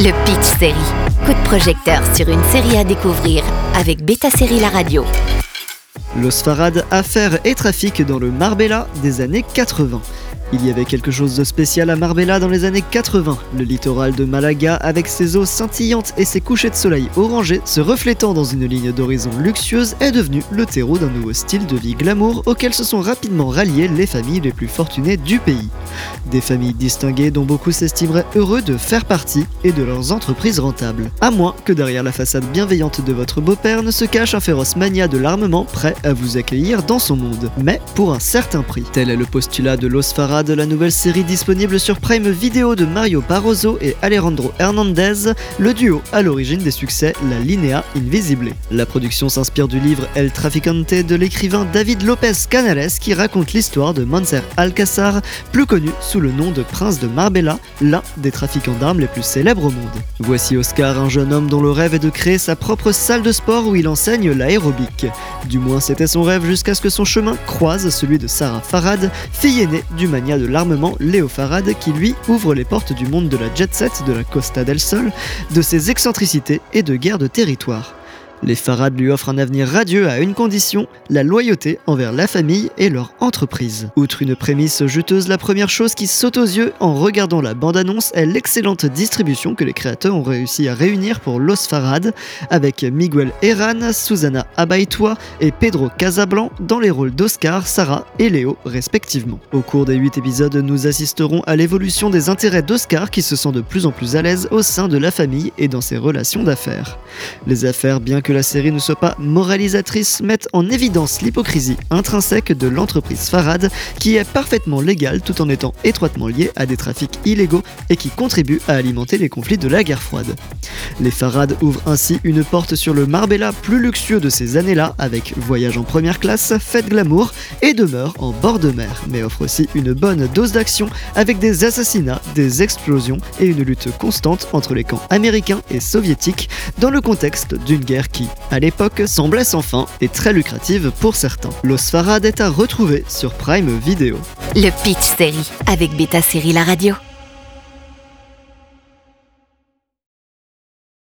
Le Pitch Série. Coup de projecteur sur une série à découvrir avec Beta Série La Radio. Los Farad, affaires et trafic dans le Marbella des années 80. Il y avait quelque chose de spécial à Marbella dans les années 80. Le littoral de Malaga, avec ses eaux scintillantes et ses couchers de soleil orangés se reflétant dans une ligne d'horizon luxueuse, est devenu le terreau d'un nouveau style de vie glamour auquel se sont rapidement ralliées les familles les plus fortunées du pays. Des familles distinguées dont beaucoup s'estimeraient heureux de faire partie et de leurs entreprises rentables. À moins que derrière la façade bienveillante de votre beau-père ne se cache un féroce mania de l'armement prêt à vous accueillir dans son monde, mais pour un certain prix. Tel est le postulat de Los De la nouvelle série disponible sur Prime Video de Mario Barroso et Alejandro Hernandez, le duo à l'origine des succès La Linea Invisible. La production s'inspire du livre El Traficante de l'écrivain David Lopez Canales qui raconte l'histoire de Manser Alcázar, plus connu sous le nom de Prince de Marbella, l'un des trafiquants d'armes les plus célèbres au monde. Voici Oscar, un jeune homme dont le rêve est de créer sa propre salle de sport où il enseigne l'aérobic. Du moins c'était son rêve jusqu'à ce que son chemin croise celui de Sarah Farad, fille aînée du de l'armement Léo Farad qui lui ouvre les portes du monde de la jet set, de la Costa del Sol, de ses excentricités et de guerres de territoire. Les Farad lui offrent un avenir radieux à une condition, la loyauté envers la famille et leur entreprise. Outre une prémisse juteuse, la première chose qui saute aux yeux en regardant la bande-annonce est l'excellente distribution que les créateurs ont réussi à réunir pour Los Farad, avec Miguel Herran, Susana Abaitua et Pedro Casablanc dans les rôles d'Oscar, Sarah et Léo respectivement. Au cours des 8 épisodes, nous assisterons à l'évolution des intérêts d'Oscar qui se sent de plus en plus à l'aise au sein de la famille et dans ses relations d'affaires. Les affaires, bien que que la série ne soit pas moralisatrice mettent en évidence l'hypocrisie intrinsèque de l'entreprise Farad, qui est parfaitement légale tout en étant étroitement liée à des trafics illégaux et qui contribue à alimenter les conflits de la guerre froide. Les Farad ouvrent ainsi une porte sur le Marbella plus luxueux de ces années-là, avec voyage en première classe, fête glamour et demeure en bord de mer, mais offrent aussi une bonne dose d'action avec des assassinats, des explosions et une lutte constante entre les camps américains et soviétiques dans le contexte d'une guerre qui à l'époque, semblait sans fin et très lucrative pour certains. Los Farad est à retrouver sur Prime Video. Le Pitch Série avec Beta Série La Radio.